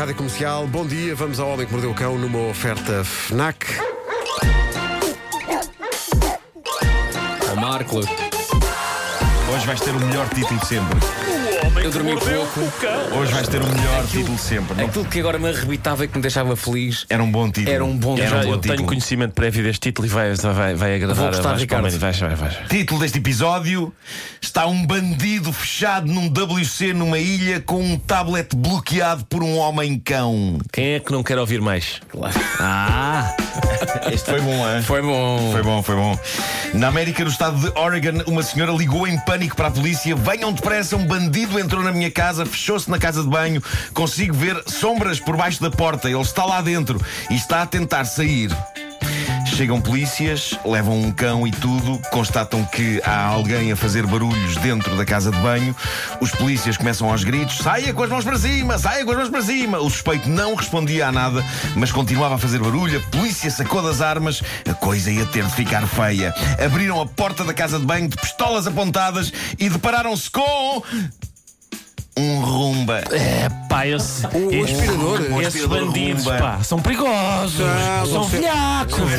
Rádio Comercial, bom dia. Vamos ao Homem que Mordeu o Cão numa oferta FNAC. Ó Marco, Hoje vais ter o melhor título de sempre. Eu dormi pouco. Hoje vais ter o melhor título de sempre. Não- Aquilo que agora me arrebitava e que me deixava feliz. Era um bom título. Era um bom Era título. um Já bom eu tenho título. conhecimento prévio deste título e vai, vai, vai agradar Vou a gostar, Vasco Ricardo. Palmeiras. Vai, vai, vai. Título deste episódio: Está um bandido fechado num WC numa ilha com um tablet bloqueado por um homem-cão. Quem é que não quer ouvir mais? Ah! Este foi bom, hein? Foi bom. Foi bom, foi bom. Na América, no estado de Oregon, uma senhora ligou em pânico para a polícia. Venham depressa, um bandido entrou na minha casa, fechou-se na casa de banho. Consigo ver sombras por baixo da porta. Ele está lá dentro e está a tentar sair. Chegam polícias, levam um cão e tudo, constatam que há alguém a fazer barulhos dentro da casa de banho. Os polícias começam aos gritos: saia com as mãos para cima, saia com as mãos para cima. O suspeito não respondia a nada, mas continuava a fazer barulho. A polícia sacou das armas, a coisa ia ter de ficar feia. Abriram a porta da casa de banho de pistolas apontadas e depararam-se com. Um rumba. É, pá, esse, O esse- aspirador. O esses aspirador bandidos, rumba. pá, são perigosos. Ah, são você- velhacos.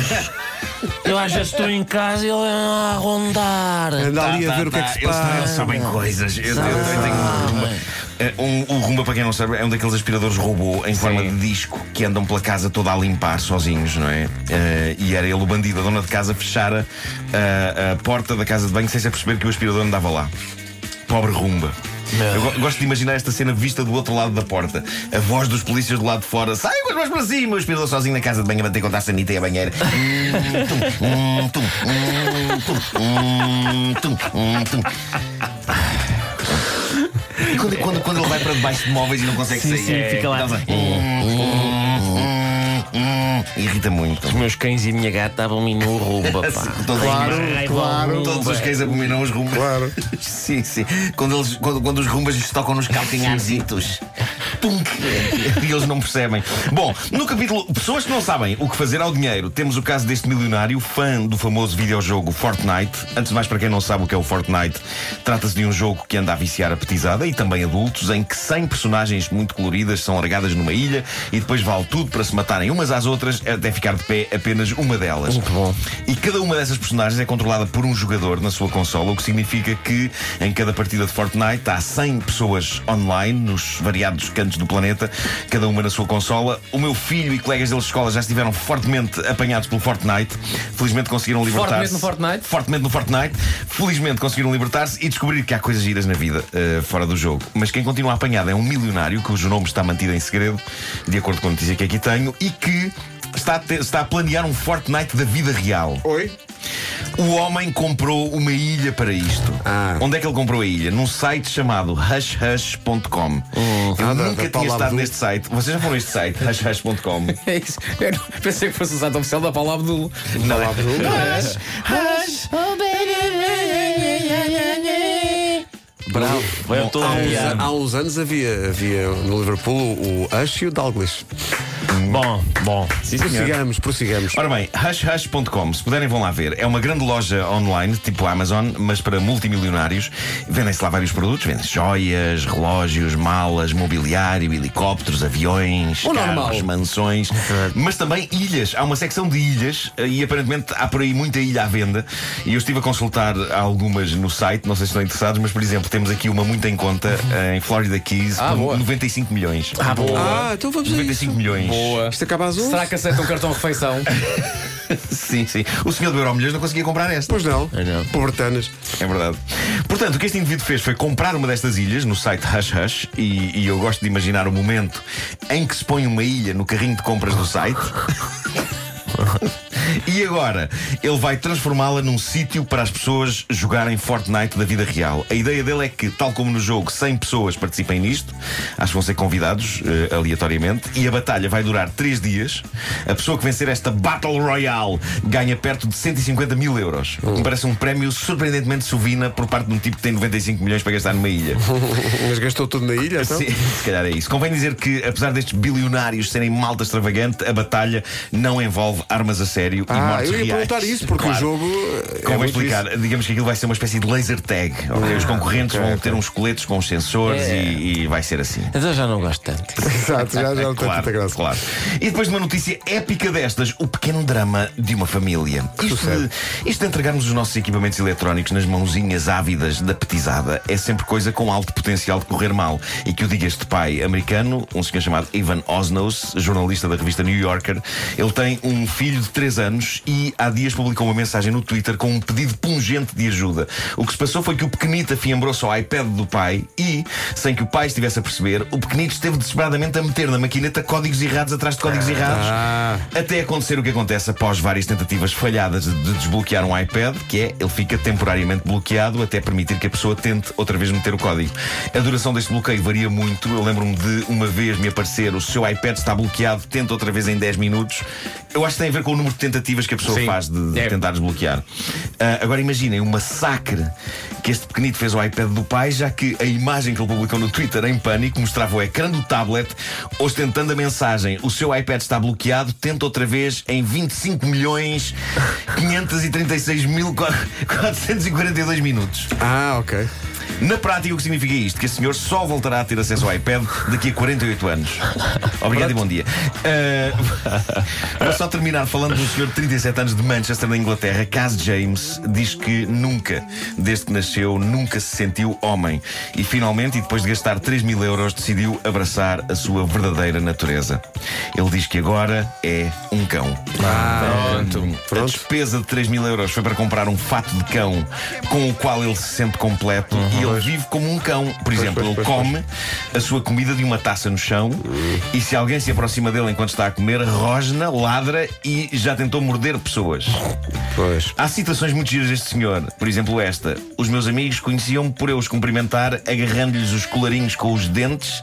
Eu às vezes estou em casa e ele a rondar. Anda ali Tá, a ver tá, o que é que tá. se Eles, passa. eles sabem coisas. Eu, eu também tenho um rumba. Eh, Um, o rumba, para quem não sabe, é um daqueles aspiradores robô em forma de disco que andam pela casa toda a limpar sozinhos, não é? Eh, e era ele o bandido. A dona de casa fechara eh, a porta da casa de banho sem se perceber que o aspirador andava lá. Pobre rumba. Eu go- gosto de imaginar esta cena vista do outro lado da porta. A voz dos polícias do lado de fora. Sai com as mãos para cima! O aspirador sozinho na casa de banho a bater contra a sanita e a banheira. Hum, tum, hum, tum, hum, tum, hum, tum, hum, tum. E quando, quando, quando ele vai para debaixo de móveis e não consegue sair, sim, fica lá. Hum, hum, irrita muito. Os meus cães e a minha gata estavam-me no rumba, pá. Todos, Claro, claro. todos os cães abominam os rumbas. Claro. Sim, sim. Quando, eles, quando, quando os rumbas lhes tocam nos calcanharzitos. Tunk! E eles não percebem. Bom, no capítulo Pessoas que não sabem o que fazer ao dinheiro, temos o caso deste milionário, fã do famoso videojogo Fortnite. Antes de mais, para quem não sabe o que é o Fortnite, trata-se de um jogo que anda a viciar a petizada e também adultos, em que 100 personagens muito coloridas são largadas numa ilha e depois vale tudo para se matarem umas às outras até ficar de pé apenas uma delas. Muito bom. E cada uma dessas personagens é controlada por um jogador na sua consola, o que significa que em cada partida de Fortnite há 100 pessoas online nos variados cantos do planeta, cada uma na sua consola. O meu filho e colegas deles de escola já estiveram fortemente apanhados pelo Fortnite. Felizmente conseguiram libertar-se. Fortemente no Fortnite? Fortemente no Fortnite. Felizmente conseguiram libertar-se e descobrir que há coisas giras na vida eh, fora do jogo. Mas quem continua apanhado é um milionário cujo nome está mantido em segredo, de acordo com a notícia que aqui tenho, e que está a, ter- está a planear um Fortnite da vida real. Oi? O homem comprou uma ilha para isto. Ah. Onde é que ele comprou a ilha? Num site chamado hushhush.com. Eu Ah, da- nunca da tinha Paula estado Abdul. neste site. Vocês já foram este site, hushhush.com? É isso. Eu pensei que fosse o site oficial da Paula Abdul. Não é? Hush, Hush. Bravo. Estou Há uns, há uns anos havia, havia no Liverpool o Ush e o Dalglish. Bom, bom. Sim. Prossigamos, prossigamos. Ora bem, hushhush.com, se puderem vão lá ver. É uma grande loja online, tipo Amazon, mas para multimilionários. Vendem-se lá vários produtos, vendem joias, relógios, malas, mobiliário, helicópteros, aviões, O carros, normal. mansões, mas também ilhas. Há uma secção de ilhas e aparentemente há por aí muita ilha à venda. E eu estive a consultar algumas no site, não sei se estão interessados, mas por exemplo, temos aqui uma muito em conta eh, em Florida Keys Ah, por boa. 95 milhões. Ah, boa. Ah, então vamos a 95 isso. milhões. Boa. Isto acaba às 11? Será que aceita um cartão refeição? Sim, sim. O senhor do Euromilhões não conseguia comprar esta. Pois não. Ai, não. Pobretanas. É verdade. Portanto, o que este indivíduo fez foi comprar uma destas ilhas no site Hush Hush e, e eu gosto de imaginar o momento em que se põe uma ilha no carrinho de compras do site. E agora, ele vai transformá-la num sítio para as pessoas jogarem Fortnite da vida real. A ideia dele é que, tal como no jogo, 100 pessoas participem nisto, acho que vão ser convidados eh, aleatoriamente, e a batalha vai durar 3 dias. A pessoa que vencer esta Battle Royale ganha perto de 150 mil euros. Me parece um prémio surpreendentemente sovina por parte de um tipo que tem 95 milhões para gastar numa ilha. Mas gastou tudo na ilha, então? Sim, se calhar é isso. Convém dizer que, apesar destes bilionários serem malta extravagante, a batalha não envolve armas a sério. sério e Ah, mortes eu ia reais. perguntar isso, porque Claro. o jogo. é Como muito explicar? Digamos que aquilo vai ser uma espécie de laser tag. ok? Os concorrentes ok, vão ok. ter uns coletes com os sensores É. e, e vai ser assim. Então já não gosto tanto. isso. Exato, já, já não tem tanta Claro, graça. claro. E depois de uma notícia épica destas, o pequeno drama de uma família. Isto de, isto de entregarmos os nossos equipamentos eletrónicos nas mãozinhas ávidas da petizada é sempre coisa com alto potencial de correr mal. E que o diga este pai americano, um senhor chamado Ivan Osnos, jornalista da revista New Yorker. Ele tem um filho de 3 anos e há dias publicou uma mensagem no Twitter com um pedido pungente de ajuda. O que se passou foi que o pequenito afiembrou-se ao iPad do pai e, sem que o pai estivesse a perceber, o pequenito esteve desesperadamente a meter na maquineta códigos errados atrás de códigos errados. Ah. Até acontecer o que acontece após várias tentativas falhadas de de desbloquear um iPad, que é ele fica temporariamente bloqueado até permitir que a pessoa tente outra vez meter o código. A duração deste bloqueio varia muito. Eu lembro-me de uma vez me aparecer o seu iPad está bloqueado, tenta outra vez em 10 minutos. Eu acho que tem a ver com o número de tentativas que a pessoa Sim. faz de, de É. tentar desbloquear. Ah, agora imaginem o massacre que este pequenito fez ao iPad do pai, já que a imagem que ele publicou no Twitter em pânico mostrava o ecrã do tablet ostentando a mensagem: O seu iPad está bloqueado, tenta outra vez em 25 milhões 536 mil 442 minutos. Ah, ok. Na prática, o que significa isto? Que a senhor só voltará a ter acesso ao iPad daqui a 48 anos. Obrigado e bom dia. Ah, vou só terminar falando de um senhor de 37 anos de Manchester, na Inglaterra, Cas James, diz que nunca, desde que nasceu, nunca se sentiu homem. E finalmente, e depois de gastar 3 mil euros, decidiu abraçar a sua verdadeira natureza. Ele diz que agora é um cão. Pronto. A despesa de 3 mil euros foi para comprar um fato de cão com o qual ele se sente completo e ele vive como um cão. Por exemplo, Uhum. pois, ele pois, come a sua comida de uma taça no chão e se alguém se aproxima dele enquanto está a comer, rosna, ladra e já tentou morder pessoas. Pois. Há situações muito giras deste senhor. Por exemplo, esta. Os meus amigos conheciam-me por eu os cumprimentar agarrando-lhes os colarinhos com os dentes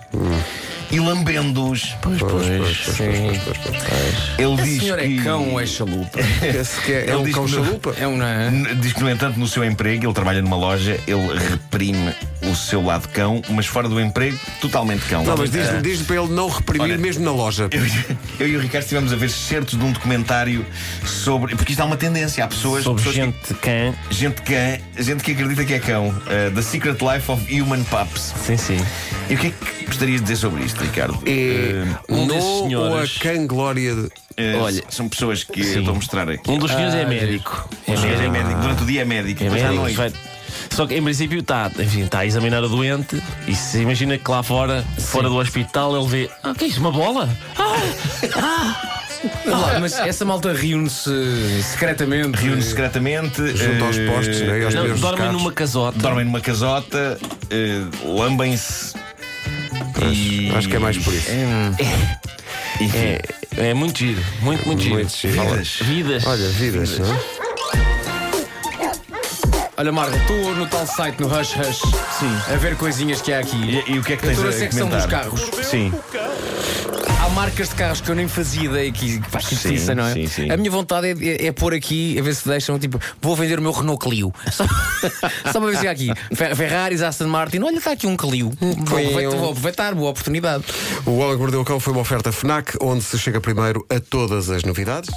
e lambendo-os. Pois, pois, pois, pois, pois, pois, pois. Ele Esse diz senhor que... é cão ou é chalupa? Esse que é, é Ele um diz cão que não- chalupa? É um. não é? Diz que, no entanto, no seu emprego, ele trabalha numa loja, ele reprime o seu lado cão, mas fora do emprego, totalmente cão. Não, mas diz-lhe Ah, diz para ele não reprimir mesmo na loja. eu, eu e o Ricardo estivemos a ver certos de um documentário sobre. Porque isto há uma tendência. Há pessoas. Sobre pessoas gente de cã. que, gente cã, gente que acredita que é cão. Uh, The Secret Life of Human Pups. Sim, sim. E o que é que gostarias de dizer sobre isto, Ricardo? É um no desses ou a senhores- cã glória de... Uh, olha, são pessoas que eu estou a mostrar aqui. Um dos senhores é Ah, médico. Um senhor é médico. Durante o dia é médico. É médico. noite. vai- Só que em princípio está, enfim, está a examinar o doente e se imagina que lá fora, fora do hospital, ele vê. Ah, que é isso? Uma bola? Lá, mas essa malta reúne-se secretamente. Reúne-se secretamente. Junto aos uh, postes, né? Aos Não, dormem numa casota. dormem numa casota, eh, lambem-se. E... Acho que é mais por isso. Enfim. É, é muito giro, muito, muito giro. Muito giro. Vidas. Vidas. Olha, vidas, não é? Olha, Marco, estou no tal site, no Hush Hush, Sim. a ver coisinhas que há aqui. E, e o que é que Eu tens estou a na secção dos comentar? carros. Sim. Há marcas de carros que eu nem fazia ideia que faz justiça, não é? sim, sim. A minha vontade é, é, é pôr aqui, a ver se deixam, tipo, vou vender o meu Renault Clio. Só, só para ver se há aqui. Fer- Ferraris, Aston Martin, olha, está aqui um Clio. Vou aproveitar, vou aproveitar, boa oportunidade. O que Mordeu Cão foi uma oferta FNAC, onde se chega primeiro a todas as novidades.